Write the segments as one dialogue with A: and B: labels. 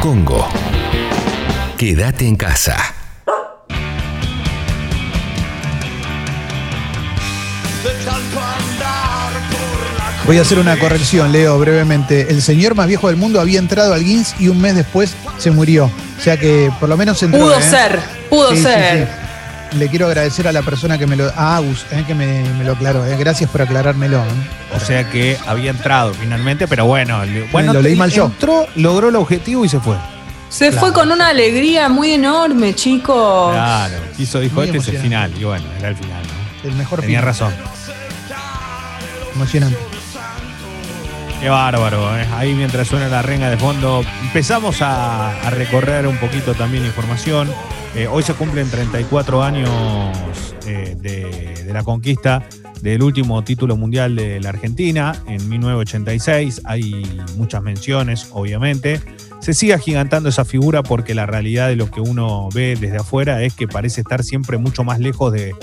A: Congo. Quédate en casa.
B: Voy a hacer una corrección, Leo, brevemente. El señor más viejo del mundo había entrado al Guinness y un mes después se murió. O sea que por lo menos entró.
C: Pudo
B: ¿eh?
C: ser, pudo
B: Sí, sí,
C: ser.
B: sí. Le quiero agradecer a la persona que me lo. A Agus, eh, que me, me lo aclaró. eh. Gracias por aclarármelo. eh.
D: O sea que había entrado finalmente, pero bueno, le- bueno
B: Lo leí mal yo.
D: entró, logró el objetivo y se fue.
C: Se
B: Claro.
C: fue con una alegría muy enorme, chicos.
D: Claro, quiso, dijo,
B: Muy
D: este es el final. Y bueno, era el final, ¿no?
B: El mejor
D: Tenía
B: final.
D: razón.
B: Emocionante.
D: Qué bárbaro, ¿eh? ahí mientras suena la renga de fondo, empezamos a, recorrer un poquito también información. Eh, hoy se cumplen 34 años eh, de, la conquista del último título mundial de la Argentina en 1986. Hay muchas menciones, obviamente. Se sigue agigantando esa figura porque la realidad de lo que uno ve desde afuera es que parece estar siempre mucho más lejos de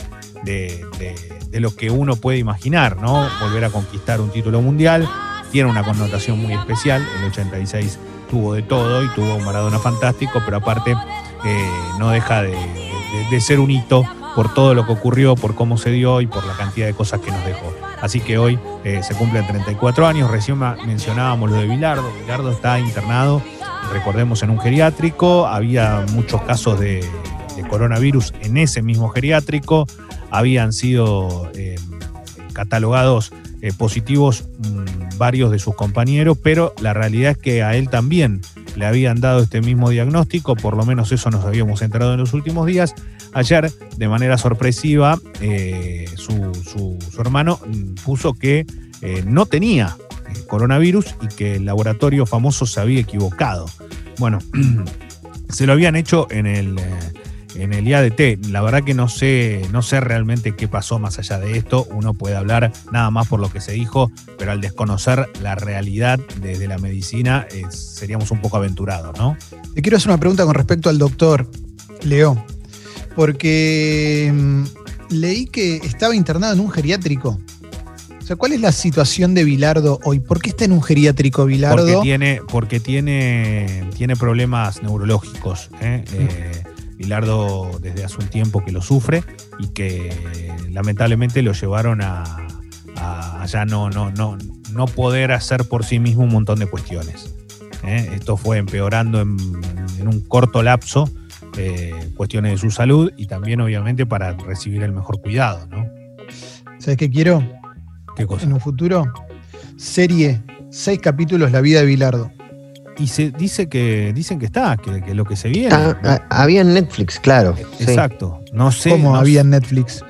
D: lo que uno puede imaginar, ¿no? Volver a conquistar un título mundial tiene una connotación muy especial. El 86 tuvo de todo y tuvo un Maradona fantástico, pero aparte eh, no deja de, ser un hito por todo lo que ocurrió, por cómo se dio y por la cantidad de cosas que nos dejó. Así que hoy eh, se cumplen 34 años. Recién mencionábamos lo de Bilardo. Bilardo está internado, recordemos, en un geriátrico. Había muchos casos de, de coronavirus en ese mismo geriátrico. Habían sido eh, catalogados eh, positivos mm, varios de sus compañeros, pero la realidad es que a él también le habían dado este mismo diagnóstico, por lo menos eso nos habíamos enterado en los últimos días. Ayer, de manera sorpresiva, eh, su, su- hermano mm, puso que eh, no tenía coronavirus y que el laboratorio famoso se había equivocado. Bueno, se lo habían hecho en el, en el IADT. La verdad que no sé, no sé realmente qué pasó más allá de esto. Uno puede hablar nada más por lo que se dijo, pero al desconocer la realidad desde la medicina eh, seríamos un poco aventurados, ¿no?
B: Te quiero hacer una pregunta con respecto al doctor, Leo. Porque mm, leí que estaba internado en un geriátrico. O sea, ¿cuál es la situación de Bilardo hoy? ¿Por qué está en un geriátrico
D: Porque
B: Bilardo?
D: tiene, porque tiene, tiene problemas neurológicos. ¿eh? Eh, Bilardo desde hace un tiempo que lo sufre y que lamentablemente lo llevaron a, a- a ya no, no, no, no poder hacer por sí mismo un montón de cuestiones. ¿eh? Esto fue empeorando en, en un corto lapso eh, cuestiones de su salud y también obviamente para recibir el mejor cuidado, ¿no?
B: ¿Sabes qué quiero?
D: ¿Qué cosa?
B: En un futuro, serie, seis capítulos, La vida de Bilardo.
D: Y se dice que dicen que está, que, que lo que se viene.
E: Ah, había en Netflix, claro. sí.
D: Exacto. No sé.
B: ¿Cómo
D: no
B: había en Netflix?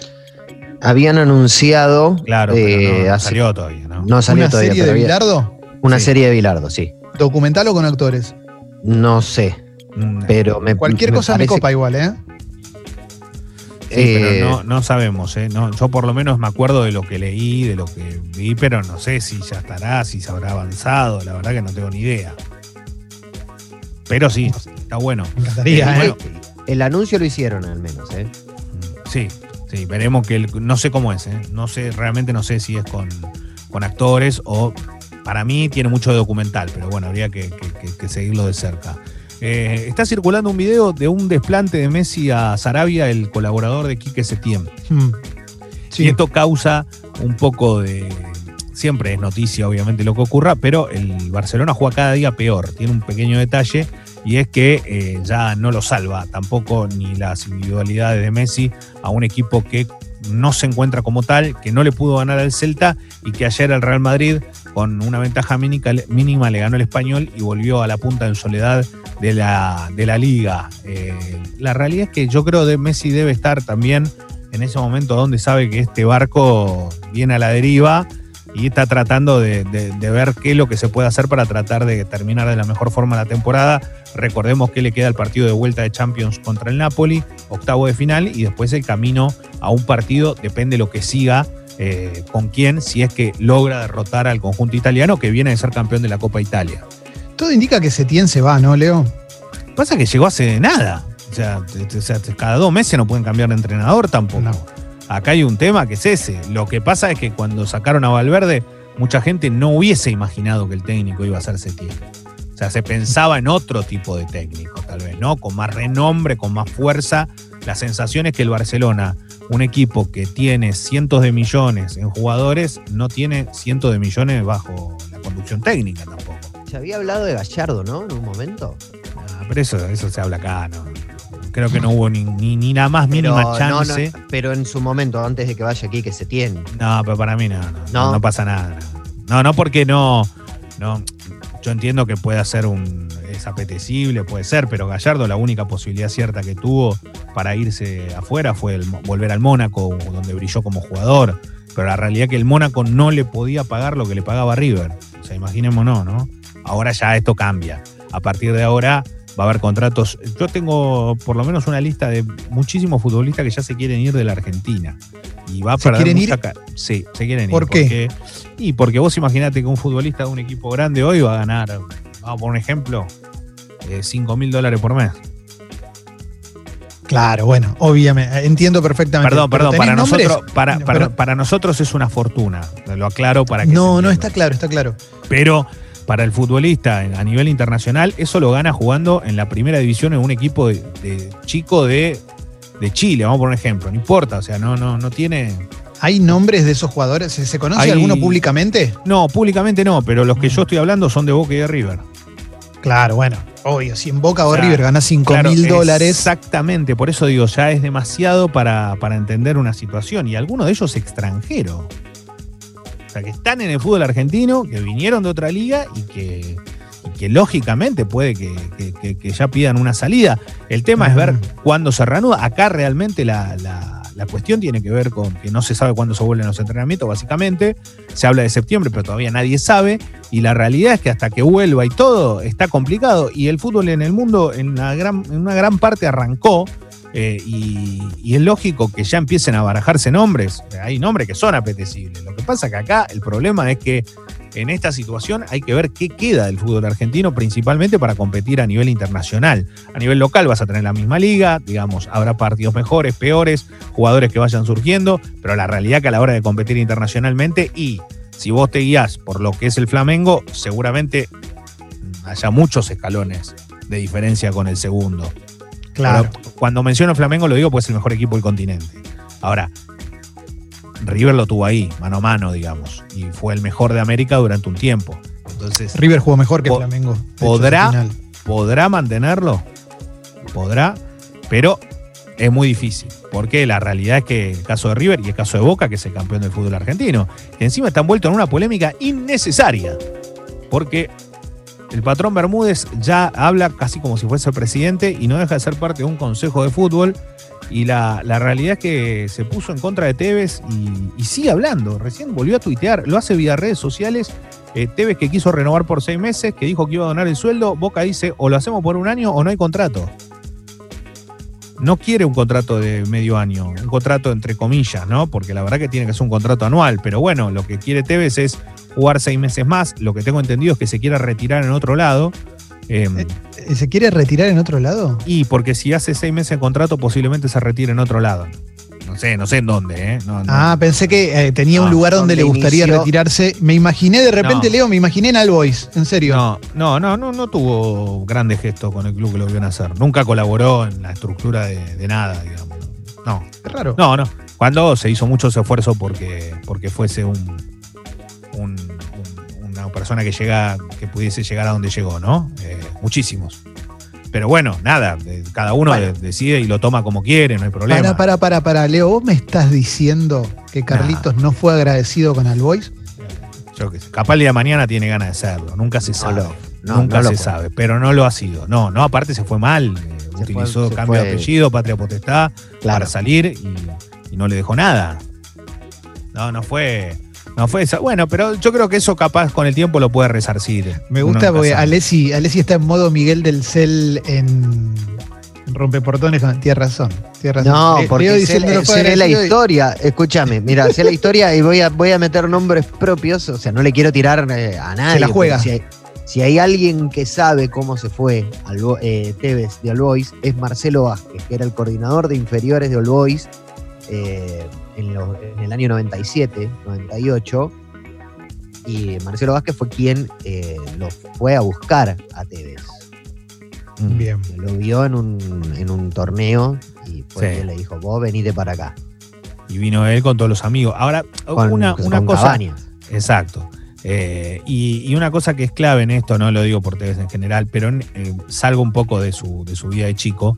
E: Habían anunciado.
D: Claro,
E: eh,
D: pero no,
E: hace-
D: salió todavía, ¿no?
E: no salió
B: ¿Una
E: todavía,
B: serie
E: pero
B: de Bilardo?
E: Una
D: Sí.
E: serie de Bilardo, sí.
B: ¿Documental o con actores?
E: No sé,
D: Mm,
E: pero me
B: Cualquier cosa me copa igual, ¿eh?
D: sí, pero
E: eh,
D: no, no sabemos, ¿eh? No, yo por lo menos me acuerdo de lo que leí, de lo que vi, pero no sé si ya estará, si se habrá avanzado, la verdad que no tengo ni idea. Pero sí, está bueno.
B: Me encantaría,
D: Eh, bueno,
E: El anuncio lo hicieron al menos, ¿eh?
D: Sí, sí, veremos que el- no sé cómo es, ¿eh? No sé, realmente no sé si es con, con actores o para mí tiene mucho de documental, pero bueno, habría que, que- que- que seguirlo de cerca. Eh, está circulando un video de un desplante de Messi a Sarabia, el colaborador de Quique Setién.
B: Hmm. Sí.
D: Y esto causa un poco de. Siempre es noticia, obviamente, lo que ocurra, pero el Barcelona juega cada día peor. Tiene un pequeño detalle y es que eh, ya no lo salva tampoco ni las individualidades de Messi a un equipo que no se encuentra como tal, que no le pudo ganar al Celta y que ayer el Real Madrid, con una ventaja mínima, le ganó el español y volvió a la punta en soledad de la, de la liga. Eh, la realidad es que yo creo que Messi debe estar también en ese momento donde sabe que este barco viene a la deriva y está tratando de, de- de ver qué es lo que se puede hacer para tratar de terminar de la mejor forma la temporada. Recordemos que le queda el partido de vuelta de Champions contra el Napoli, octavo de final, y después el camino a un partido, depende de lo que siga, eh, con quién, si es que logra derrotar al conjunto italiano que viene de ser campeón de la Copa Italia.
B: Todo indica que Setién se va, ¿no, Leo?
D: Pasa que llegó hace nada. O sea, cada dos meses no pueden cambiar de entrenador tampoco.
B: No.
D: Acá hay un tema que es ese. Lo que pasa es que cuando sacaron a Valverde, mucha gente no hubiese imaginado que el técnico iba a ser Setién. O sea, se pensaba en otro tipo de técnico, tal vez, ¿no? Con más renombre, con más fuerza. La sensación es que el Barcelona, un equipo que tiene cientos de millones en jugadores, no tiene cientos de millones bajo la conducción técnica tampoco.
E: Se había hablado de Gallardo, ¿no? En un momento.
D: Ah, pero eso, eso se habla acá, ¿no? Creo que no hubo ni, ni, ni la más
E: Pero,
D: mínima chance.
E: no, pero en su momento, antes de que vaya aquí, que se tiene.
D: No, pero para mí no, no, no, pasa nada. No, no porque no, no. Yo entiendo que pueda ser un. es apetecible, puede ser, pero Gallardo la única posibilidad cierta que tuvo para irse afuera fue el volver al Mónaco, donde brilló como jugador. Pero la realidad es que el Mónaco no le podía pagar lo que le pagaba River. O sea, imaginémonos, ¿no? Ahora ya esto cambia. A partir de ahora va a haber contratos. Yo tengo por lo menos una lista de muchísimos futbolistas que ya se quieren ir de la Argentina. Y va a
B: ¿Se
D: perder
B: quieren
D: mucha
B: ir?
D: Sí, se quieren
B: ¿Por
D: ir.
B: qué?
D: Porque, y porque vos imaginate que un futbolista de un equipo grande hoy va a ganar, vamos por un ejemplo, 5 mil dólares por mes.
B: Claro, bueno, obviamente, entiendo perfectamente.
D: Perdón, perdón, para nosotros, para, para, para nosotros es una fortuna. Lo aclaro para que
B: No, no, está claro, está claro.
D: Pero para el futbolista a nivel internacional, eso lo gana jugando en la primera división en un equipo de, de chico de, de Chile, vamos por un ejemplo. No importa, o sea, no, no, no tiene.
B: ¿Hay nombres de esos jugadores? ¿Se, se conoce
D: Hay-
B: alguno públicamente?
D: No, públicamente no, pero los que
B: Mm.
D: yo estoy hablando son de Boca y de River.
B: Claro, bueno, obvio. Si en Boca o
D: O sea,
B: River ganas 5
D: Claro,
B: mil dólares,
D: Exactamente, por eso digo, ya es demasiado para, para entender una situación. Y algunos de ellos extranjeros. O sea, que están en el fútbol argentino, que vinieron de otra liga y que, y que lógicamente puede que, que- que- ya pidan una salida. El tema es ver cuándo se reanuda. Acá realmente la, la- la cuestión tiene que ver con que no se sabe cuándo se vuelven los entrenamientos, básicamente. Se habla de septiembre, pero todavía nadie sabe. Y la realidad es que hasta que vuelva y todo está complicado. Y el fútbol en el mundo en una gran, en una gran parte arrancó. Eh, y, y es lógico que ya empiecen a barajarse nombres. Hay nombres que son apetecibles. Lo que pasa que acá el problema es que en esta situación hay que ver qué queda del fútbol argentino, principalmente para competir a nivel internacional. A nivel local vas a tener la misma liga, digamos, habrá partidos mejores, peores, jugadores que vayan surgiendo, pero la realidad que a la hora de competir internacionalmente y si vos te guías por lo que es el Flamengo, seguramente haya muchos escalones de diferencia con el segundo.
B: Claro.
D: Pero cuando menciono Flamengo lo digo porque es el mejor equipo del continente. Ahora, River lo tuvo ahí, mano a mano, digamos, y fue el mejor de América durante un tiempo. Entonces,
B: River jugó mejor que
D: Po-
B: Flamengo. hecho,
D: podrá-. ¿podrá mantenerlo? Podrá, pero es muy difícil. Porque la realidad es que el caso de River y el caso de Boca, que es el campeón del fútbol argentino, que encima está envuelto en una polémica innecesaria. Porque el patrón Bermúdez ya habla casi como si fuese presidente y no deja de ser parte de un consejo de fútbol. Y la, la realidad es que se puso en contra de Tevez y, y sigue hablando. Recién volvió a tuitear, lo hace vía redes sociales. Eh, Tevez que quiso renovar por seis meses, que dijo que iba a donar el sueldo. Boca dice o lo hacemos por un año o no hay contrato. No quiere un contrato de medio año, un contrato entre comillas, ¿no? Porque la verdad que tiene que ser un contrato anual. Pero bueno, lo que quiere Tevez es jugar seis meses más. Lo que tengo entendido es que se quiere retirar en otro lado. Eh,
B: Eh, ¿Se quiere retirar en otro lado?
D: y porque si hace seis meses de contrato, posiblemente se retire en otro lado. No sé, no sé en dónde, ¿eh? No, no.
B: Ah, pensé que eh, tenía un lugar donde
E: donde
B: le gustaría
E: inició-
B: retirarse. Me imaginé de repente,
D: No.
B: Leo, me imaginé en Albois, en serio.
D: No, no, no, no, no tuvo grandes gestos con el club que lo vio nacer. Nunca colaboró en la estructura de, de nada, digamos. No,
B: Qué raro.
D: no, no. Cuando se hizo mucho esfuerzo porque, porque fuese un, un- un- una persona que llega, que pudiese llegar a donde llegó, ¿no? Eh, muchísimos. Pero bueno, nada, cada uno
E: Bueno.
D: decide y lo toma como quiere, no hay problema.
B: Para, para, para, para, Leo, ¿vos me estás diciendo que Carlitos no fue agradecido con Albois?
D: Yo qué sé, capaz el día de mañana tiene ganas de serlo, nunca se sabe.
E: no,
D: nunca
E: no
D: se sabe, pero no lo ha sido. No, no, aparte se fue mal, eh,
E: Se
D: utilizó
E: fue-
D: cambio de apellido, patria potestad, para salir y, y no le dejó nada. No, no fue. No fue esa. Bueno, pero yo creo que eso capaz con el tiempo lo puede resarcir.
B: Me gusta porque. Alessi, Alessi está en modo Miguel del Cel en, en Rompeportones. con- Tienes razón. razón.
E: No, porque sé,
B: no
E: la
B: y-
E: historia. Escúchame, mira, sé la historia y voy a, voy a meter nombres propios. O sea, no le quiero tirar eh, a nadie.
B: la juega.
E: Si hay, si hay alguien que sabe cómo se fue eh, Tevez de All Boys, es Marcelo Vázquez, que era el coordinador de inferiores de All Boys eh, en, los- en el año 97, 98. y Marcelo Vázquez fue quien eh, lo fue a buscar a Tevez.
D: Mm.
B: Bien.
E: Lo vio en un, en un torneo y fue
D: Sí.
E: que le dijo, vos venite para acá.
D: Y vino él con todos los amigos. Ahora,
E: Con,
D: una,
E: con
D: una cosa.
E: Cabañas.
D: Exacto. Eh, y, y una cosa que es clave en esto, no lo digo por Tevez en general, pero en- eh, salgo un poco de su, de su vida de chico.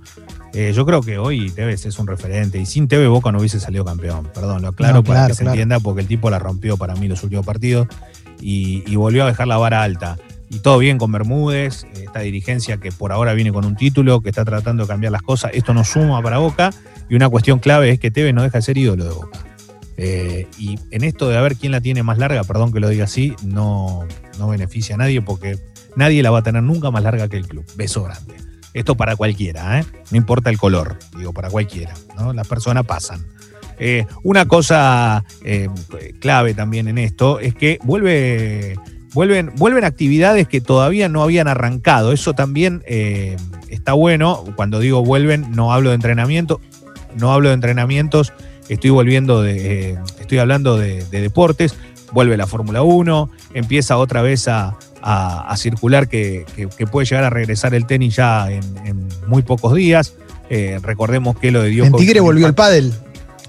D: Eh, yo creo que hoy Tevez es un referente y sin Tevez Boca no hubiese salido campeón. Perdón, lo aclaro
B: No,
D: para
B: claro,
D: que se
B: claro.
D: entienda, porque el tipo la rompió para mí los últimos partidos y, y volvió a dejar la vara alta. Y todo bien con Bermúdez, esta dirigencia que por ahora viene con un título, que está tratando de cambiar las cosas. Esto no suma para Boca. Y una cuestión clave es que Tevez no deja de ser ídolo de Boca. Eh, y en esto de a ver quién la tiene más larga, perdón que lo diga así, no, no beneficia a nadie porque nadie la va a tener nunca más larga que el club. Beso grande. Esto para cualquiera, ¿eh? no importa el color, digo, para cualquiera. ¿no? Las personas pasan. Eh, una cosa eh, clave también en esto es que vuelve, vuelven, actividades que todavía no habían arrancado. Eso también está bueno. Cuando digo vuelven, no hablo de entrenamiento, no hablo de entrenamientos estoy volviendo estoy hablando de, de deportes, vuelve la Fórmula 1, empieza otra vez a, a- a circular que, que- que puede llegar a regresar el tenis ya en, en muy pocos días. Eh, recordemos que lo de Dios
B: En Tigre volvió el pádel.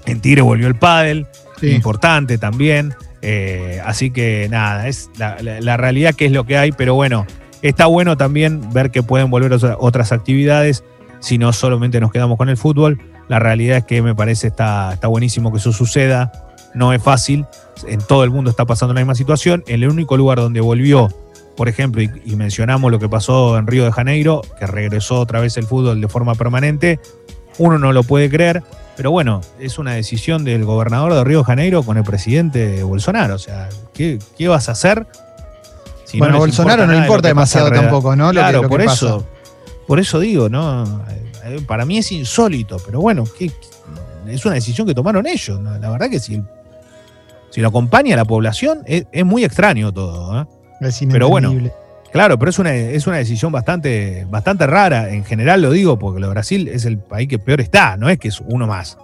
D: En Tigre volvió el pádel,
B: Sí.
D: importante también. Eh, así que nada, es la, la- la realidad que es lo que hay, pero bueno, está bueno también ver que pueden volver otra- otras actividades, si no solamente nos quedamos con el fútbol. La realidad es que me parece está, está buenísimo que eso suceda, no es fácil, en todo el mundo está pasando la misma situación. El único lugar donde volvió, por ejemplo, y, y mencionamos lo que pasó en Río de Janeiro, que regresó otra vez el fútbol de forma permanente, uno no lo puede creer, pero bueno, es una decisión del gobernador de Río de Janeiro con el presidente Bolsonaro. O sea, ¿qué, qué vas a hacer? si
B: bueno,
D: les
B: Bolsonaro no le importa demasiado tampoco, ¿no? Lo que-
D: Claro,
B: que
D: por
B: pasa.
D: eso, por eso digo, ¿no? Eh, Para mí es insólito, pero bueno, ¿qué- es una decisión que tomaron ellos. ¿no? La verdad que si, si lo acompaña la población, es, es muy extraño todo. ¿eh? Pero bueno. Claro, pero es una, es una decisión bastante, bastante rara. En general lo digo porque lo de Brasil es el país que peor está, no es que es uno más.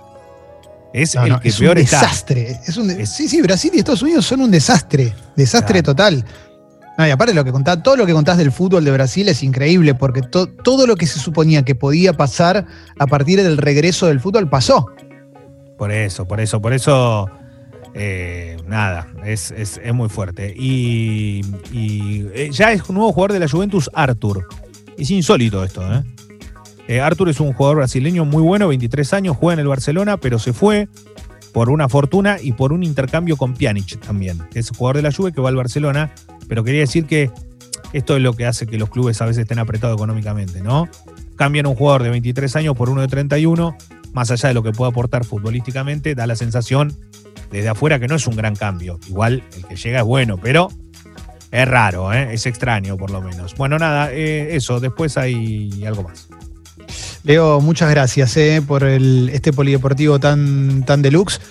D: Es
B: No,
D: el
B: no,
D: que
B: es
D: peor
B: un
D: está.
B: desastre. Es un de-
D: Es-
B: sí, sí, Brasil y Estados Unidos son un desastre. Desastre
D: Claro.
B: total. No, y aparte lo que contás, todo lo que contás del fútbol de Brasil es increíble, porque to- todo lo que se suponía que podía pasar a partir del regreso del fútbol pasó.
D: Por eso, por eso, por eso. Eh, nada, es, es- es muy fuerte. Y, eh, ya es un nuevo jugador de la Juventus, Arthur. Es insólito esto, ¿eh? Eh, Arthur es un jugador brasileño muy bueno, 23 años, juega en el Barcelona, pero se fue por una fortuna y por un intercambio con Pjanic también, que es jugador de la Juve que va al Barcelona. Pero quería decir que esto es lo que hace que los clubes a veces estén apretados económicamente, ¿no? Cambian un jugador de 23 años por uno de 31, más allá de lo que pueda aportar futbolísticamente, da la sensación desde afuera que no es un gran cambio. Igual el que llega es bueno, pero es raro, ¿eh? es extraño por lo menos. Bueno, nada, eh, eso, después hay algo más.
B: Leo, muchas gracias eh, por este polideportivo tan, tan deluxe.